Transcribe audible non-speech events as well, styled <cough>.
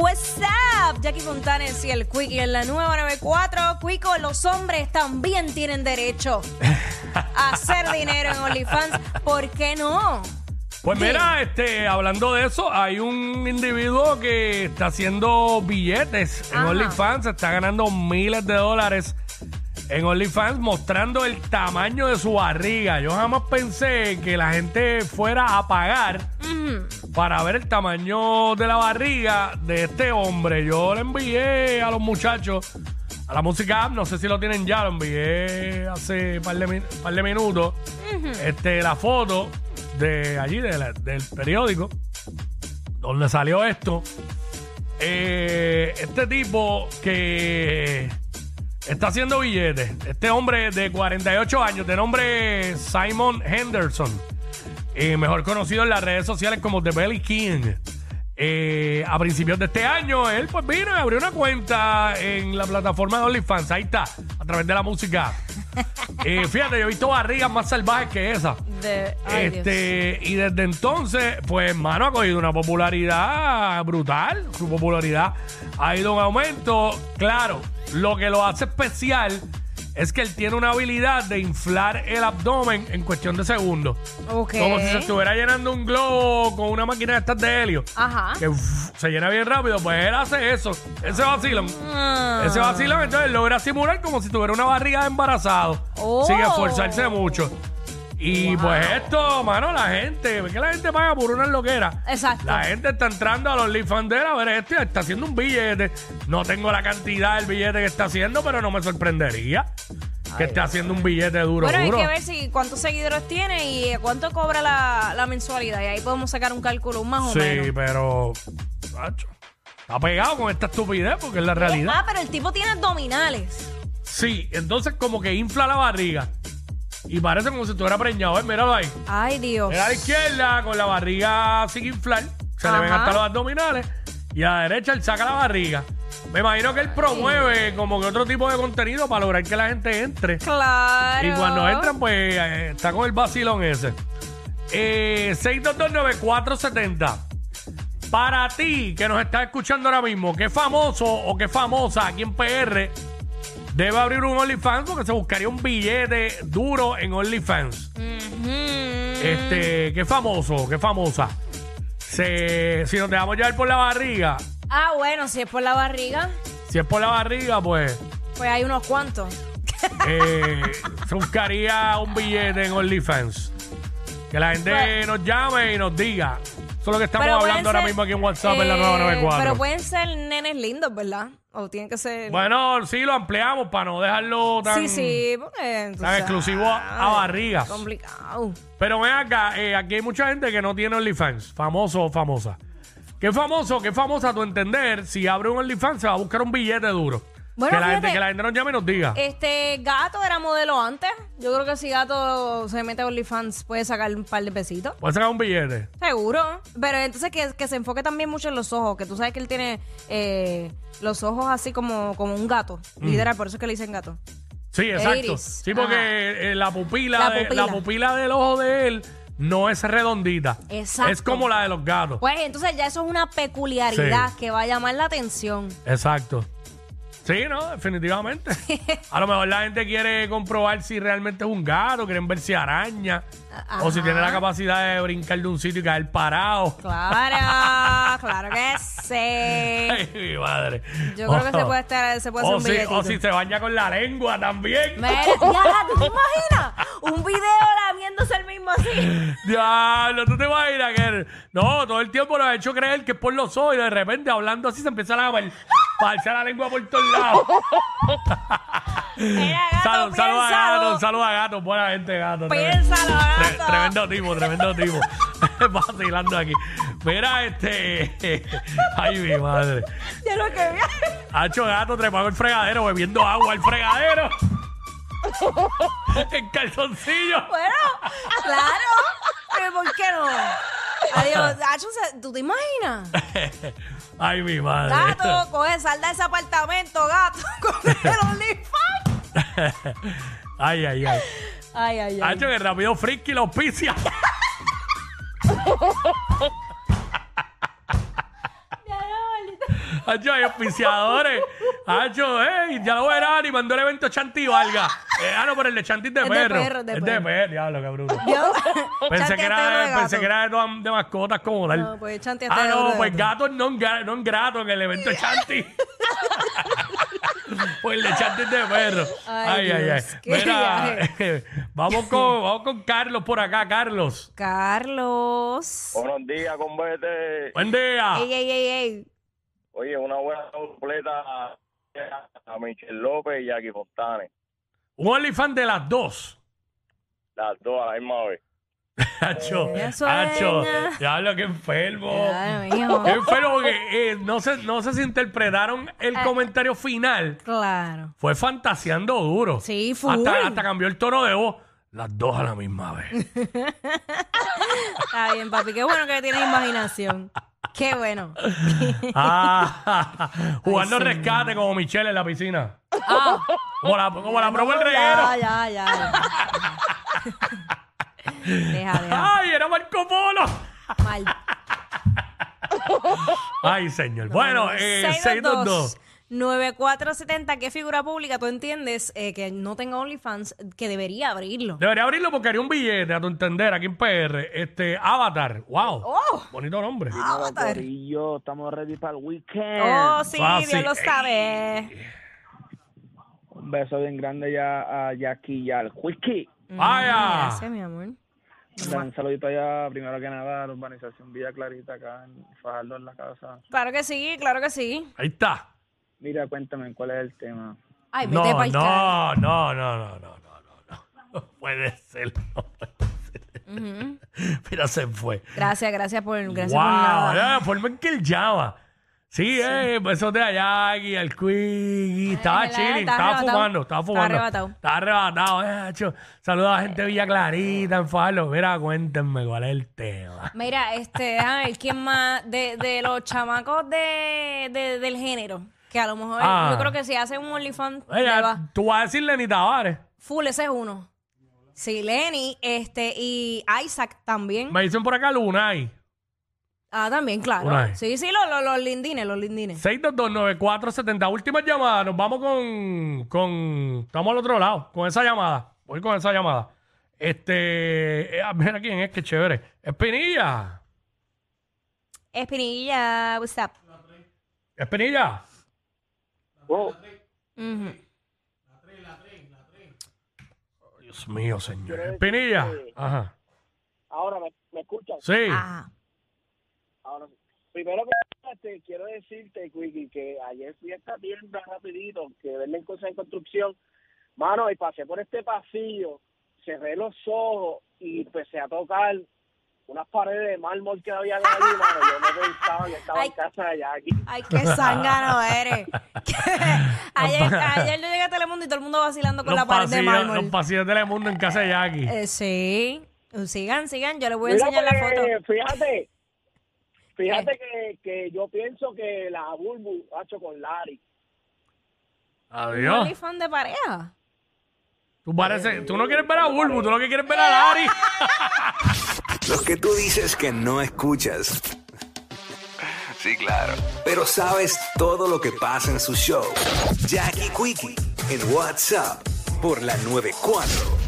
What's up? Jackie Fontanes y el Quickie en la nueva 94. Quico, los hombres también tienen derecho a hacer dinero en OnlyFans. ¿Por qué no? Pues mira, este, hablando de eso, hay un individuo que está haciendo billetes en Ajá. OnlyFans, está ganando miles de dólares en OnlyFans, mostrando el tamaño de su barriga. Yo jamás pensé que la gente fuera a pagar para ver el tamaño de la barriga de este hombre. Yo le envié a los muchachos a la música app, no sé si lo tienen ya, lo envié hace un par de, min- par de minutos. este, la foto de allí, de la- del periódico, donde salió esto. Eh, este tipo que está haciendo billetes, este hombre de 48 años, de nombre Simon Henderson, eh, mejor conocido en las redes sociales como The Belly King. Eh, a principios de este año, él pues vino y abrió una cuenta en la plataforma de OnlyFans. Ahí está, a través de la música. <laughs> Eh, fíjate, yo he visto barrigas más salvajes que esa. De, ay, Dios. Este, y desde entonces, pues, hermano, ha cogido una popularidad brutal. Su popularidad ha ido en aumento. Claro, lo que lo hace especial es que él tiene una habilidad de inflar el abdomen en cuestión de segundos. Ok. Como si se estuviera llenando un globo con una máquina de estas de helio. Ajá. Que se llena bien rápido, pues él hace eso. Ese vacilón. Ah. Ese vacilón, entonces logra simular como si tuviera una barriga de embarazado. Oh. Sin esforzarse mucho. Y pues esto, mano, la gente, ve que la gente paga por una loquera. Exacto. La gente está entrando a los OnlyFans de él a ver esto y está haciendo un billete. No tengo la cantidad del billete que está haciendo, pero no me sorprendería que esté haciendo un billete duro, Bueno, hay que ver si cuántos seguidores tiene y cuánto cobra la, la mensualidad. Y ahí podemos sacar un cálculo más o Sí, menos. pero. macho, está pegado con esta estupidez porque es la realidad. Ah, pero el tipo tiene abdominales. Sí, entonces como que infla la barriga. Y parece como si estuviera preñado. ¿eh? Míralo ahí. Ay, Dios. Mira a la izquierda con la barriga sin inflar. Se le ven hasta los abdominales. Y a la derecha él saca la barriga. Me imagino que él promueve como que otro tipo de contenido para lograr que la gente entre. Claro. Y cuando entran, pues eh, está con el vacilón ese. Eh, 6229470. Para ti que nos estás escuchando ahora mismo, ¿qué famoso o qué famosa aquí en PR debe abrir un OnlyFans? Porque se buscaría un billete duro en OnlyFans. Este, ¿qué famoso? ¿Qué famosa? Se, si nos dejamos llevar por la barriga, Ah, bueno, si es por la barriga, si es por la barriga, pues pues hay unos cuantos. eh, se buscaría un billete en OnlyFans. Que la gente Pues- nos llame y nos diga. Eso es lo que estamos Pero pueden hablando ahora ser, mismo aquí en WhatsApp en la eh, 994. Pero pueden ser nenes lindos, ¿verdad? O tienen que ser. Bueno, sí, lo ampliamos para no dejarlo tan, sí, sí, porque. tú tan exclusivo a, a barrigas. Complicado. Pero ven acá, eh, aquí hay mucha gente que no tiene OnlyFans, famoso o famosa. ¿Qué famoso, qué famosa a tu entender? Si abre un OnlyFans se va a buscar un billete duro. Bueno, que, la gente, fíjate, que la gente nos llame y nos diga. Este gato era modelo antes. Yo creo que si gato se mete a OnlyFans puede sacar un par de pesitos. Puede sacar un billete. Seguro. Pero entonces que, que se enfoque también mucho en los ojos. Que tú sabes que él tiene eh, los ojos así como, como un gato. Mm. Literal, por eso es que le dicen gato. Sí, exacto. Sí, porque eh, la, pupila La de- pupila. la pupila del ojo de él no es redondita. Exacto. Es como la de los gatos. Pues entonces ya eso es una peculiaridad Sí. que va a llamar la atención. Exacto. Sí, no, definitivamente. A lo mejor la gente quiere comprobar si realmente es un gato, quieren ver si araña, o si tiene la capacidad de brincar de un sitio y caer parado. Claro, <laughs> claro que sí. Ay, mi madre. Yo creo que se puede, estar, se puede hacer o un si, billetito. o si se baña con la lengua también. Mira, ya, ¿tú te <laughs> imaginas? Un video lamiéndose el mismo así. <laughs> Diablo, ¿tú te imaginas que no, todo el tiempo nos ha hecho creer que es por los ojos y de repente hablando así se empieza a lavar, para la lengua por todos lados. Mira, <laughs> gato, Salud, salud a gato, salud a gato, buena gente gato. Piénsalo, Tre- gato. tremendo tipo, tremendo tipo. <laughs> Vacilando aquí. Mira, este. Ay, mi madre. Ya lo que vi. Hacho gato trepado el fregadero, bebiendo agua al fregadero. <laughs> en calzoncillo. Bueno, claro. Pero ¿por qué no? Adiós. ¿tú te imaginas? <laughs> Ay, mi madre. Gato, coge, sal de ese apartamento, gato. <laughs> Con el OnlyFans. Ay, ay, ay. Ay, ay, ay. Hacho, que rápido friki la auspicia. Hacho, hay auspiciadores. Hacho, eh, ya lo verán y mandó el evento Chanti Valga. Eh, ah, no, pero el de Chanti es de Es de perro. perro, de es de perro. perro, diablo, cabrón. <laughs> Yo- <laughs> Pensé que, de era, pensé que era de, todas- de mascotas como tal. No, pues Chanti hasta ah, de no, de pues gato. gatos no, gra- no grato en el evento Chanti. <laughs> pues el de Chanti es de perro. Ay, Ay, ay, ay. Dios, qué Mira, vamos, con, vamos con Carlos por acá, Carlos. Carlos. Buenos días, convete. Buen día. Ey, ey, ey, ey. Oye, una buena completa a Michelle López y Jackie Fontane. Un OnlyFans de las dos. Las dos a la misma vez. Hacho, hacho, sueña. diablo, qué enfermo. Mijo. Qué enfermo porque eh, no, sé, no sé si interpretaron el Ah. comentario final. Claro. Fue fantaseando duro. Sí, full. Hasta, hasta cambió el tono de voz. Las dos a la misma vez. <laughs> Está bien, papi. Qué bueno que tienes imaginación. <laughs> Qué bueno. <laughs> Ah, <laughs> jugando Ay, rescate como Michelle en la piscina. Ah, Como la, como la probó el ya, reguero. ya, ya. <laughs> Deja, deja. ¡Ay, era Marco Polo! Mal. Ay, señor. Bueno, eh, 622. 9470, ¿qué figura pública tú entiendes eh, que no tenga OnlyFans que debería abrirlo? Debería abrirlo porque haría un billete, a tu entender, aquí en PR. Este, Avatar. ¡Wow! ¡Oh! Bonito nombre. Avatar. Corillo, estamos ready para el weekend. Oh, sí, Ah, Dios lo sabe. Un beso bien grande ya a Jackie y al Whisky. ¡Vaya! Gracias, mi amor. Un saludito allá, primero que nada, a la urbanización Villa Clarita, acá en Fajardo, en la casa. Claro que sí, claro que sí. Ahí está. Mira, cuéntame, ¿cuál es el tema? Ay, vete No, no, pa'l no, no, no, no, no, no, no. No <laughs> puede ser, no puede ser. Mira, se fue. Gracias, gracias por, gracias wow, por nada. la forma en que él llama. Sí, eh, besos de Ayaki, al Quiggy, estaba ¿verdad? chilling, Está estaba arrebatado. fumando, estaba Está fumando. arrebatado. Estaba arrebatado, eh, hacho. Saludos a la gente de Villa Clarita, en Falo. Mira, cuéntenme cuál es el tema. Mira, este, déjame ver quién más de, de los chamacos de, de- del género. Que a lo mejor Ah. yo creo que si hace un OnlyFans, le va. tú vas a decirle ni Tavares. Full, ese es uno. Sí, Lenny, este, y Isaac también. Me dicen por acá Lunay. Ah, también, claro. Sí, sí, los, los, los lindines, los lindines. 6229470. Última llamada. Nos vamos con, con. Estamos al otro lado. Con esa llamada. Voy con esa llamada. Este. eh, mira quién es, que chévere. Espinilla. Espinilla, what's up? Espinilla. Oh, Ujú. Dios mío, señor. Espinilla. Ajá. Ahora, ¿me, me escuchas? Sí. Ajá. Ahora, primero que nada, te quiero decirte, Quickie, que ayer fui a esta tienda rapidito, que venden cosas en construcción. Mano, y pasé por este pasillo, cerré los ojos y empecé a tocar unas paredes de mármol que había ahí, mano. Yo no pensaba que estaba en casa de Jackie. Ay, qué zángano eres. <laughs> ayer, ayer yo llegué a Telemundo y todo el mundo vacilando con Los la pared de pasillos, mármol. los pasillos de Telemundo en casa de Jackie. Eh, sí. Sigan, sigan. Yo les voy a Mira, enseñar la pues, foto. Fíjate, fíjate que, que yo pienso que la Bulbu ha hecho con Larry. Adiós. OnlyFans de pareja. Tú, pareces, tú no quieres ver a Bulbu, tú lo que quieres ver a Lari. <laughs> Los que tú dices que no escuchas. Sí, claro. Pero sabes todo lo que pasa en su show. Jackie Quickie en WhatsApp por la 94.